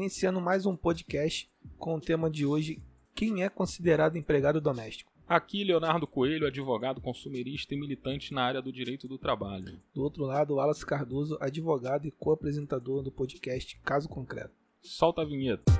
iniciando mais um podcast com o tema de hoje: quem é considerado empregado doméstico? Aqui, Leonardo Coelho, advogado consumerista e militante na área do direito do trabalho. Do outro lado, Wallace Cardoso, advogado e co-apresentador do podcast Caso Concreto. Solta a vinheta.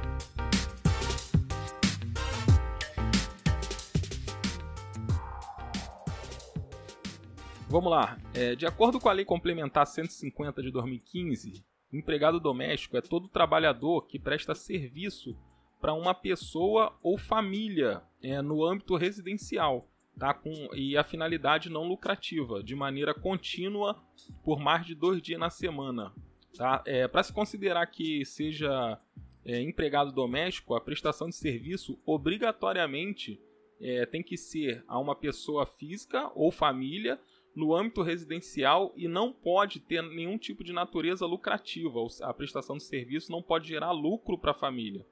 Vamos lá. É, de acordo com a Lei Complementar 150 de 2015, empregado doméstico é todo trabalhador que presta serviço para uma pessoa ou família é, no âmbito residencial, tá? Com, e a finalidade não lucrativa, de maneira contínua por mais de dois dias na semana. Tá? É, para se considerar que seja é, empregado doméstico, a prestação de serviço obrigatoriamente é, tem que ser a uma pessoa física ou família no âmbito residencial e não pode ter nenhum tipo de natureza lucrativa. A prestação de serviço não pode gerar lucro para a família.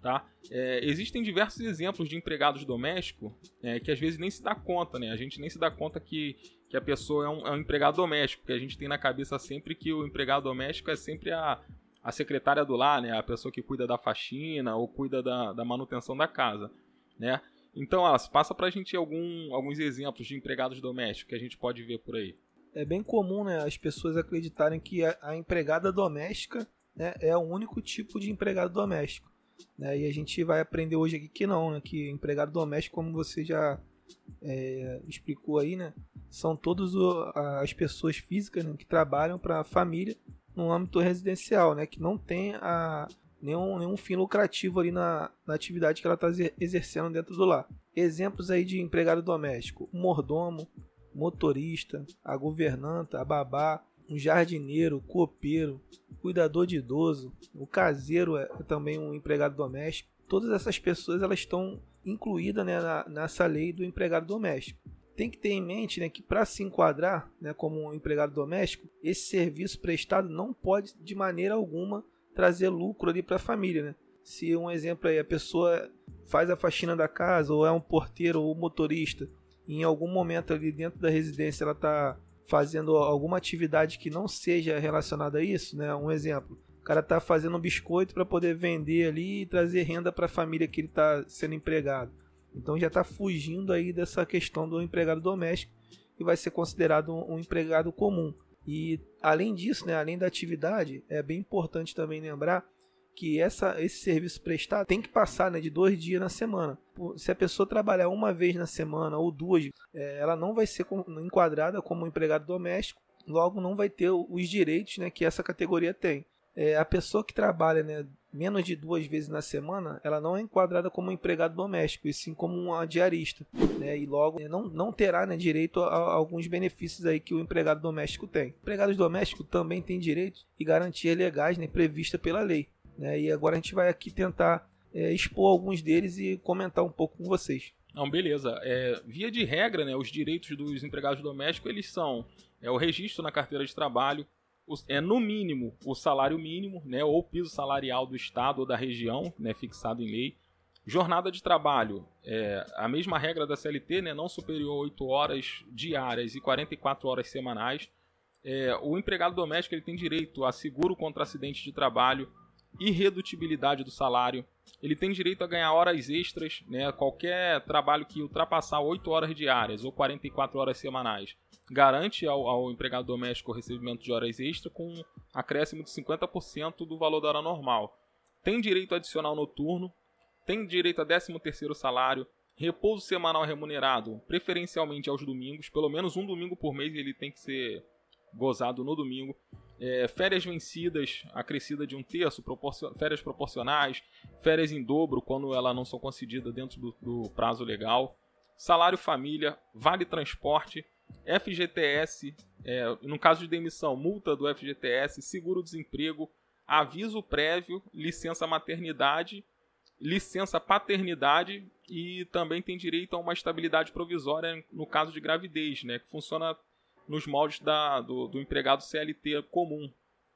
Tá? É, existem diversos exemplos de empregados domésticos é, que às vezes nem se dá conta, né? A gente nem se dá conta que, que a pessoa é um, é um, empregado doméstico, porque a gente tem na cabeça sempre que o empregado doméstico é sempre a, a secretária do lar, né? A pessoa que cuida da faxina ou cuida da, da manutenção da casa, né? Então, Alice, passa pra gente algum, alguns exemplos de empregados domésticos que a gente pode ver por aí. É bem comum né, as pessoas acreditarem que a, a empregada doméstica né, é o único tipo de empregado doméstico. Né? E a gente vai aprender hoje aqui que não, né? que empregado doméstico, como você já é, explicou aí, né? são todas as pessoas físicas né, que trabalham para a família no âmbito residencial, né? que não tem a, nenhum, nenhum fim lucrativo ali na, na atividade que ela está exercendo dentro do lar. Exemplos aí de empregado doméstico: o mordomo, motorista, a governanta, a babá, um jardineiro, copeiro, cuidador de idoso, o caseiro é também um empregado doméstico. Todas essas pessoas elas estão incluídas né, na, nessa lei do empregado doméstico. Tem que ter em mente né, que para se enquadrar né, como um empregado doméstico, esse serviço prestado não pode de maneira alguma trazer lucro ali para a família, né? Se um exemplo aí, a pessoa faz a faxina da casa, ou é um porteiro ou motorista, e em algum momento ali dentro da residência ela está fazendo alguma atividade que não seja relacionada a isso, né? Um exemplo, o cara está fazendo um biscoito para poder vender ali e trazer renda para a família que ele está sendo empregado. Então já está fugindo aí dessa questão do empregado doméstico e vai ser considerado um empregado comum. E além disso, né, além da atividade, é bem importante também lembrar que essa, esse serviço prestado tem que passar né, de dois dias na semana. Se a pessoa trabalhar uma vez na semana ou duas, é, ela não vai ser enquadrada como empregado doméstico, logo não vai ter os direitos né, que essa categoria tem. É, a pessoa que trabalha né, menos de duas vezes na semana, ela não é enquadrada como empregado doméstico, e sim como uma diarista. Né? E logo né, não, não terá né, direito a, a, alguns benefícios aí que o empregado doméstico tem. Empregados domésticos também têm direitos e garantias legais né, previstas pela lei. Né? E agora a gente vai aqui tentar é, expor alguns deles e comentar um pouco com vocês. Não, beleza. É, via de regra, né, os direitos dos empregados domésticos eles são é, o registro na carteira de trabalho, é no mínimo o salário mínimo, né, ou piso salarial do estado ou da região, né, fixado em lei. Jornada de trabalho, é, a mesma regra da CLT, né, não superior a 8 horas diárias e 44 horas semanais. É, o empregado doméstico ele tem direito a seguro contra acidente de trabalho, irredutibilidade do salário, ele tem direito a ganhar horas extras, né, qualquer trabalho que ultrapassar 8 horas diárias ou 44 horas semanais garante ao, ao, empregado doméstico o recebimento de horas extras com acréscimo de 50% do valor da hora normal. Tem direito adicional noturno, tem direito a 13º salário, repouso semanal remunerado, preferencialmente aos domingos, pelo menos um domingo por mês ele tem que ser gozado no domingo. É, férias vencidas, acrescida de um terço, proporcion... férias proporcionais, férias em dobro quando elas não são concedidas dentro do, do prazo legal, salário família, vale transporte, FGTS, é, no caso de demissão, multa do FGTS, seguro-desemprego, aviso prévio, licença maternidade, licença paternidade e também tem direito a uma estabilidade provisória no caso de gravidez, né, que funciona nos moldes da, do, do empregado CLT comum.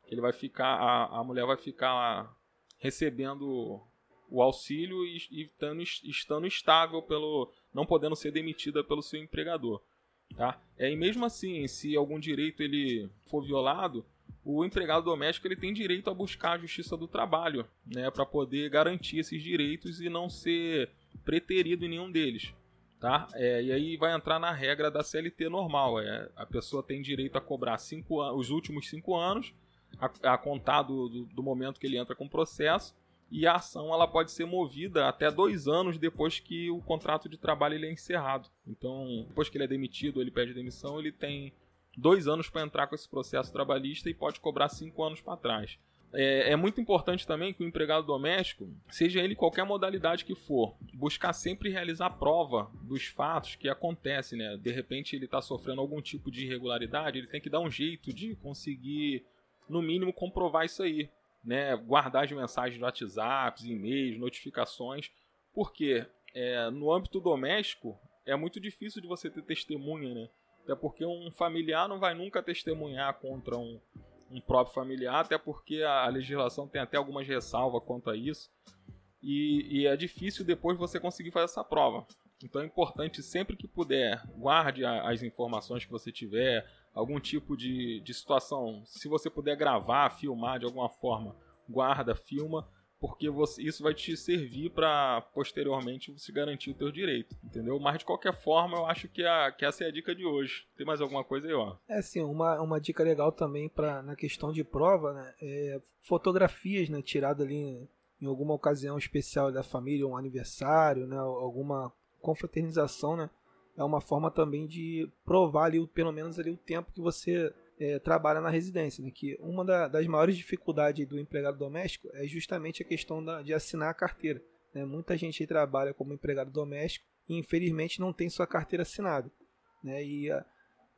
Ele vai ficar, a, a mulher vai ficar recebendo o auxílio e, e estando, estando estável pelo não podendo ser demitida pelo seu empregador. Tá? É, e mesmo assim, se algum direito ele for violado, o empregado doméstico ele tem direito a buscar a justiça do trabalho, né, para poder garantir esses direitos e não ser preterido em nenhum deles, tá? É, e aí vai entrar na regra da CLT normal, é, a pessoa tem direito a cobrar cinco, os últimos cinco anos, a, a contar do, do, do momento que ele entra com o processo, e a ação ela pode ser movida até dois anos depois que o contrato de trabalho ele é encerrado. Então, depois que ele é demitido, ele pede demissão, ele tem dois anos para entrar com esse processo trabalhista e pode cobrar cinco anos para trás. É, é, muito importante também que o empregado doméstico, seja ele qualquer modalidade que for, buscar sempre realizar prova dos fatos que acontecem, né? De repente ele está sofrendo algum tipo de irregularidade, ele tem que dar um jeito de conseguir, no mínimo, comprovar isso aí, né? Guardar as mensagens de WhatsApp, e-mails, notificações, porque é, no âmbito doméstico é muito difícil de você ter testemunha, né? Até porque um familiar não vai nunca testemunhar contra um, um próprio familiar, até porque a, a legislação tem até algumas ressalvas quanto a isso. E, e, é difícil depois você conseguir fazer essa prova. Então é importante, sempre que puder, guarde a, as informações que você tiver, algum tipo de, de situação. Se você puder gravar, filmar de alguma forma, guarda, filma, porque você, isso vai te servir para posteriormente você garantir o teu direito, entendeu? Mas de qualquer forma, eu acho que, a, que essa é a dica de hoje. Tem mais alguma coisa aí, ó? É sim, uma, uma dica legal também para na questão de prova, né? É fotografias, né, tiradas ali em alguma ocasião especial da família, um aniversário, né, alguma confraternização, né? É uma forma também de provar ali, pelo menos ali o tempo que você é, trabalha na residência, né? que uma da, das maiores dificuldades do empregado doméstico é justamente a questão da, de assinar a carteira. Né? Muita gente trabalha como empregado doméstico e infelizmente não tem sua carteira assinada. Né? E a,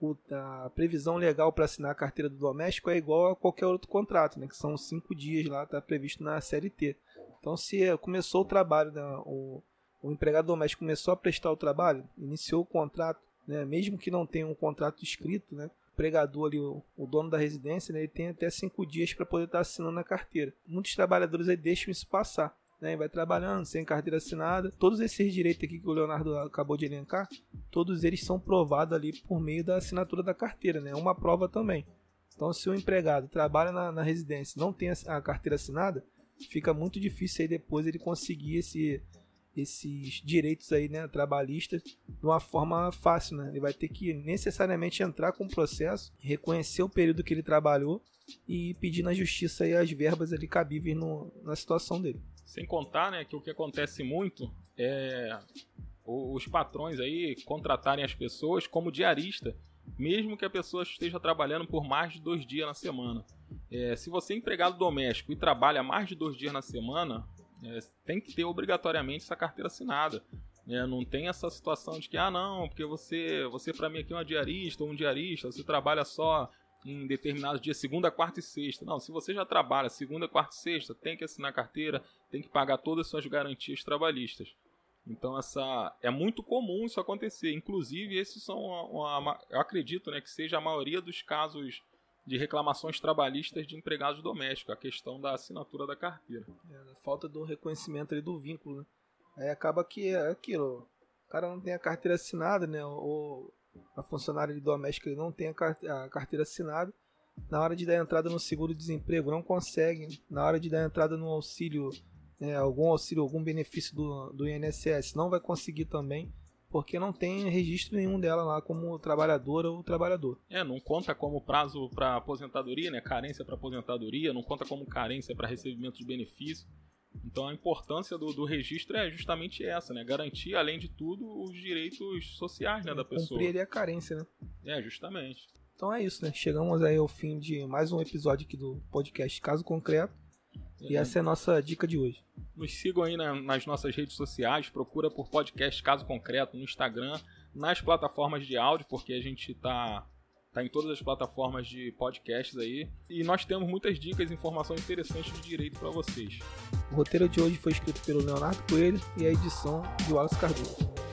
o, a previsão legal para assinar a carteira do doméstico é igual a qualquer outro contrato, né? que são cinco dias lá, está previsto na CLT. Então, se começou o trabalho, né? o, o empregado doméstico começou a prestar o trabalho, iniciou o contrato, né? mesmo que não tenha um contrato escrito, né? Empregador ali, o, o dono da residência, né, ele tem até cinco dias para poder estar tá assinando a carteira. Muitos trabalhadores aí deixam isso passar. Né, vai trabalhando sem carteira assinada. Todos esses direitos aqui que o Leonardo acabou de elencar, todos eles são provados ali por meio da assinatura da carteira, né? Uma prova também. Então, se o empregado trabalha na, na residência não tem a, a carteira assinada, fica muito difícil aí depois ele conseguir esse, esses direitos aí, né, trabalhistas de uma forma fácil, né? Ele vai ter que necessariamente entrar com o processo, reconhecer o período que ele trabalhou e pedir na justiça aí as verbas ali cabíveis no, na situação dele. Sem contar, né, que o que acontece muito é os patrões aí contratarem as pessoas como diarista, mesmo que a pessoa esteja trabalhando por mais de dois dias na semana. É, se você é empregado doméstico e trabalha mais de dois dias na semana, é, tem que ter obrigatoriamente essa carteira assinada. É, não tem essa situação de que, ah, não, porque você, você para mim aqui é uma diarista ou um diarista, você trabalha só em determinados dias, segunda, quarta e sexta. Não, se você já trabalha segunda, quarta e sexta, tem que assinar carteira, tem que pagar todas as suas garantias trabalhistas. Então essa é muito comum isso acontecer. Inclusive esses são uma, uma, eu acredito, né, que seja a maioria dos casos de reclamações trabalhistas de empregados domésticos, a questão da assinatura da carteira. É, falta do reconhecimento ali do vínculo, né? Aí acaba que é aquilo, o cara não tem a carteira assinada, né? Ou a funcionária doméstica não tem a carteira assinada. Na hora de dar entrada no seguro-desemprego, não consegue. Na hora de dar entrada no auxílio, né, algum auxílio, algum benefício do, do INSS, não vai conseguir também porque não tem registro nenhum dela lá como trabalhadora ou trabalhador. É, não conta como prazo para aposentadoria, né? Carência para aposentadoria, não conta como carência para recebimento de benefício. Então a importância do, do, registro é justamente essa, né? Garantir, além de tudo, os direitos sociais né, da pessoa. Cumprir a carência, né? É, justamente. Então é isso, né? Chegamos aí ao fim de mais um episódio aqui do podcast Caso Concreto. E essa é a nossa dica de hoje. Nos sigam aí na, nas nossas redes sociais, procura por podcast Caso Concreto no Instagram, nas plataformas de áudio, porque a gente tá, tá em todas as plataformas de podcasts aí. E nós temos muitas dicas e informações interessantes de direito para vocês. O roteiro de hoje foi escrito pelo Leonardo Coelho e a edição de Wallace Cardoso.